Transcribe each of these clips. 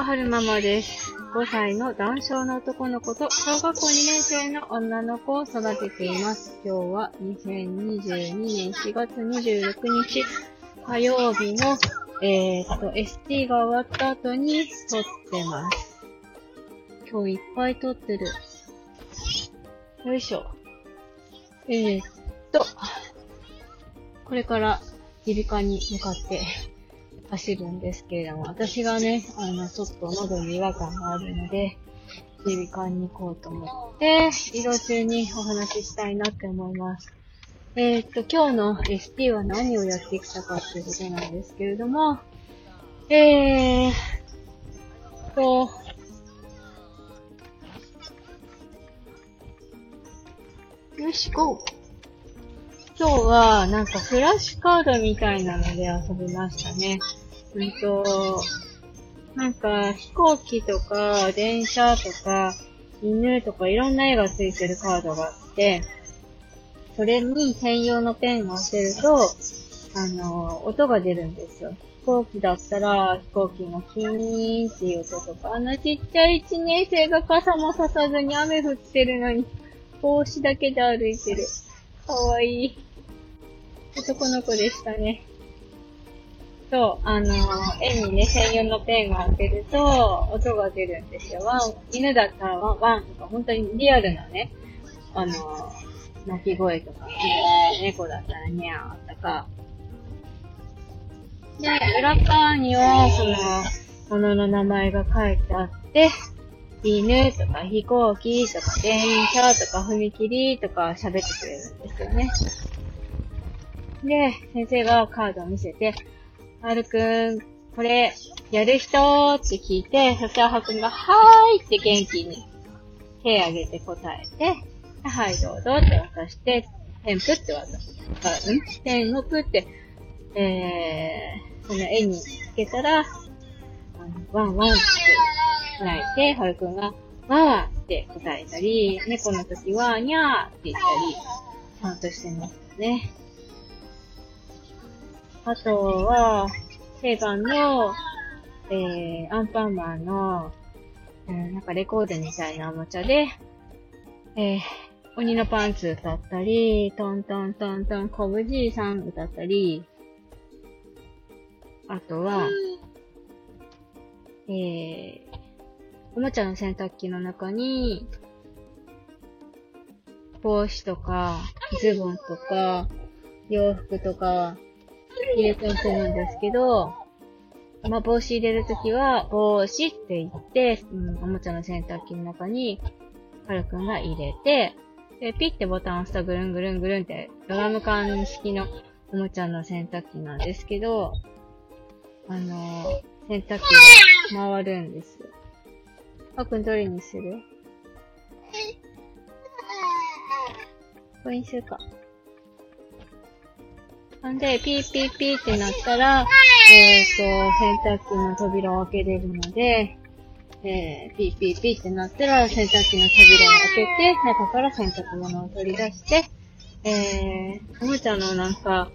は、はるままです。5歳の男性の男の子と小学校2年生の女の子を育てています。今日は2022年4月26日火曜日の、えー、っと、ST が終わった後に撮ってます。今日いっぱい撮ってる。よいしょ。えー、っと、これから耳鼻科に向かって走るんですけれども、私がね、あの、ちょっと喉に違和感があるので、耳鼻科に行こうと思って、移動中にお話ししたいなって思います。えー、っと、今日の ST は何をやってきたかっていうことなんですけれども、えー、と、よし、ゴー今日は、なんかフラッシュカードみたいなので遊びましたね。うんと、なんか飛行機とか電車とか犬とかいろんな絵がついてるカードがあって、それに専用のペンを当てると、あの、音が出るんですよ。飛行機だったら飛行機のキーンっていう音とか、あのちっちゃい1年生が傘もささずに雨降ってるのに、帽子だけで歩いてる。かわいい。男の子でしたね。そう、あの、絵にね、専用のペンが当てると、音が出るんですよ。ワン、犬だったらワン、ワンとか、本当にリアルなね、あの、鳴き声とか、猫だったらニャーとか。で、裏側には、その、ものの名前が書いてあって、犬とか飛行機とか電車とか踏切とか喋ってくれるんですよね。で、先生がカードを見せて、はるくん、これ、やる人？って聞いて、そしたらはるくんが、はーいって元気に手挙げて答えて、はい、どうぞって渡して、ペンプって渡す。んペンプって、えー、その絵につけたら、あのワンワンって泣いて、はるくんが、ワンワンって答えたり、猫の時は、にゃーって言ったり、ちゃんとしてましたね。あとは、定番の、えー、アンパンマンの、えーなんかレコードみたいなおもちゃで、えー、鬼のパンツ歌ったり、トントントントン、コブじいさん歌ったり、あとは、えー、おもちゃの洗濯機の中に、帽子とか、ズボンとか、洋服とか、入れ込んでるんですけど、まあ、帽子入れるときは、帽子って言って、うん、おもちゃの洗濯機の中に、はるくんが入れて、で、ピッてボタンを押すとぐるんぐるんぐるんって、ドラム缶式のおもちゃの洗濯機なんですけど、あのー洗濯機が回るんです。あくんどれにする？これにするか。なんで、ピーピーピーってなったら、えっ、と、洗濯機の扉を開けれるので、えー、ピーピーピーってなったら、洗濯機の扉を開けて、中から洗濯物を取り出して、えー、おもちゃのなんか、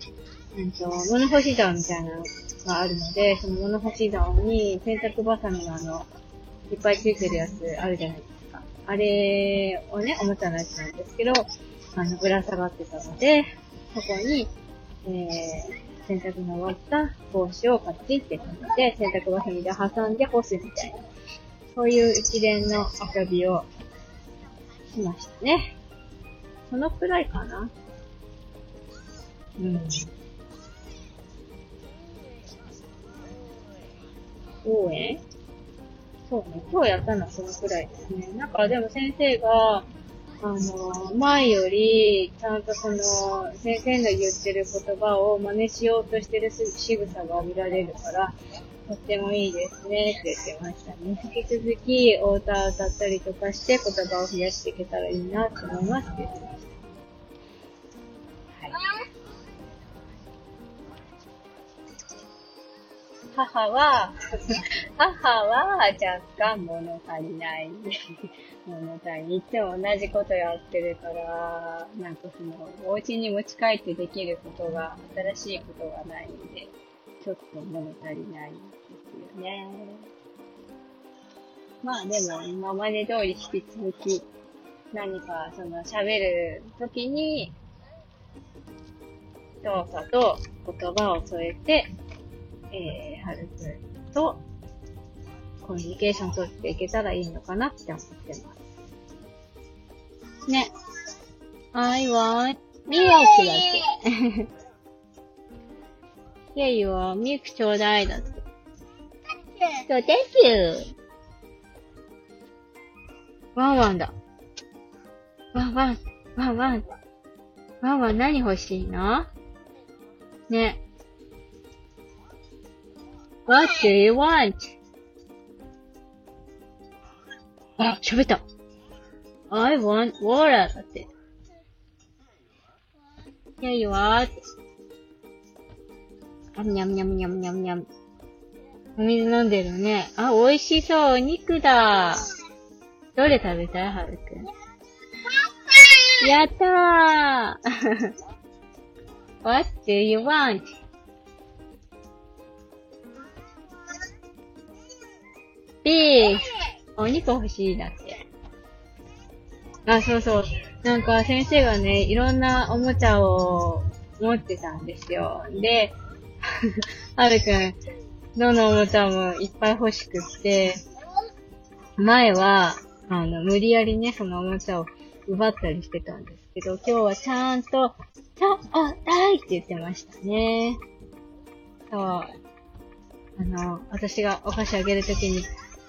うんと、物干し竿みたいなのがあるので、その物干し竿に洗濯バサミのあの、いっぱいついてるやつあるじゃないですか。あれをね、おもちゃのやつなんですけど、あの、ぶら下がってたので、そこに、えー、洗濯の終わった帽子をカチって止めて、洗濯バサミで挟んで干すみたいな。そういう一連の遊びをしましたね。そのくらいかなうん。応援そうね、今日やったのはそのくらいですね。なんかでも先生が、あの、前より、ちゃんとその、先生の言ってる言葉を真似しようとしてる仕草が見られるから、とってもいいですねって言ってましたね。引き続き、お歌歌ったりとかして言葉を増やしていけたらいいなと思いますって言ってました。母は、母は若干物足りない。物足りない。いつも同じことやってるから、なんかその、お家に持ち帰ってできることが、新しいことがないんで、ちょっと物足りないですよね。まあでも、今まで通り引き続き、何か、その、喋るときに、動作と言葉を添えて、えー、はるくんと、コミュニケーション取っていけたらいいのかなって思ってます。ね。I want milk だって。いやいや、ミルクちょうだいだって。そう、Thank you! ワンワンだ。ワンワン、ワンワン。ワンワン何欲しいの？ね。What do you want? あ、喋った。I want water だって。いやいやあにゃんにゃんにゃんにゃんにゃん。お水飲んでるね。あ、美味しそう。お肉だ。どれ食べたいはるくん？やったー !What do you want? ビーお肉欲しいだって。あ、そうそう。なんか先生がね、いろんなおもちゃを持ってたんですよ。で、はるくん、どのおもちゃもいっぱい欲しくって、前は、あの、無理やりね、そのおもちゃを奪ったりしてたんですけど、今日はちゃんと、ちょ、お、だいって言ってましたね。そう。あの、私がお菓子あげるときに、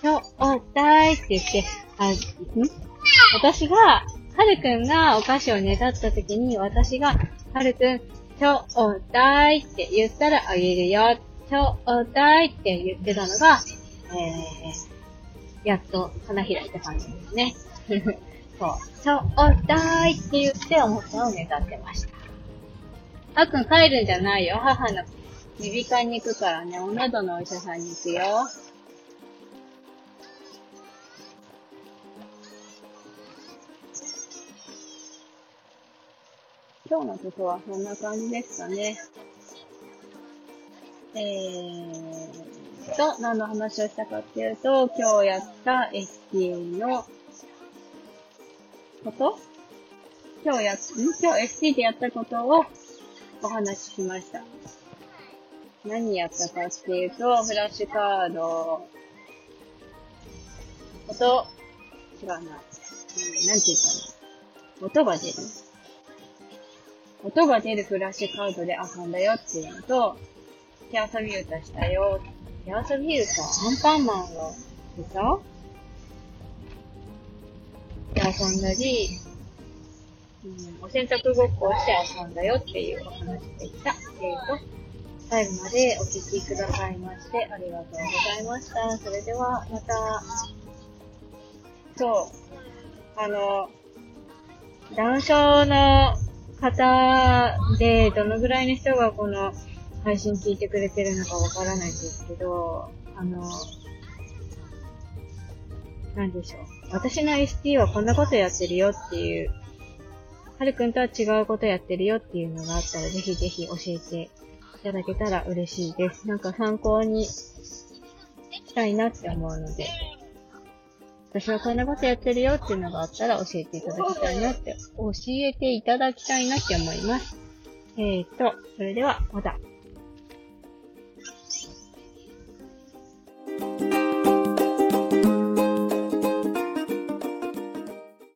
ちょ、お、だいって言って、あ、ん？私が、はるくんがお菓子をねだったときに、私が、はるくん、ちょ、お、だいって言ったらあげるよ。ちょ、お、だいって言ってたのが、えー、やっと花開いた感じですね。そう。そう、おだいって言っておもちゃをねだってました。あっくん帰るんじゃないよ。母の耳鼻科に行くからね、お喉のお医者さんに行くよ。今日のことはそんな感じですかね。えー、と、何の話をしたかっていうと、今日やった ST のこと？今日や、ん？今日 ST でやったことをお話ししました。何やったかっていうと、フラッシュカード音、違うな。うん、なんて言ったの？音が出る。音が出るフラッシュカードで遊んだよっていうのと、手遊び歌したよ手遊び歌、アンパンマンの歌？で遊んだり、うん、お洗濯ごっこをして遊んだよっていうお話でした。えーと、最後までお聞きくださいましてありがとうございました。それではまた、そう、あの、ダウン症の方で、どのぐらいの人がこの配信聞いてくれてるのかわからないんですけど、あの、なんでしょう。私の ST はこんなことやってるよっていう、はるくんとは違うことやってるよっていうのがあったら、ぜひぜひ教えていただけたら嬉しいです。なんか参考にしたいなって思うので、私はこんなことやってるよっていうのがあったら教えていただきたいなって、教えていただきたいなって思います。えーと、それではまた。